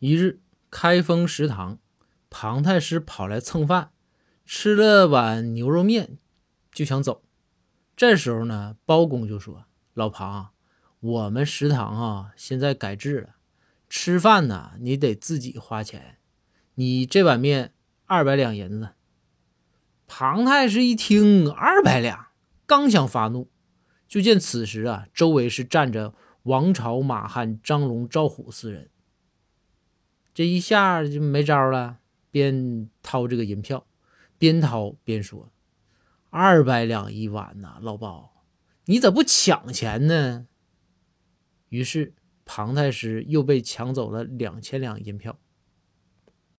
一日，开封食堂，庞太师跑来蹭饭，吃了碗牛肉面，就想走。这时候呢，包公就说：“老庞，我们食堂啊，现在改制了，吃饭呢，你得自己花钱。你这碗面二百两银子。”庞太师一听二百两，刚想发怒，就见此时啊，周围是站着王朝、马汉、张龙、赵虎四人。这一下就没招了，边掏这个银票，边掏边说：“二百两一碗呐，老包，你咋不抢钱呢？”于是庞太师又被抢走了两千两银票。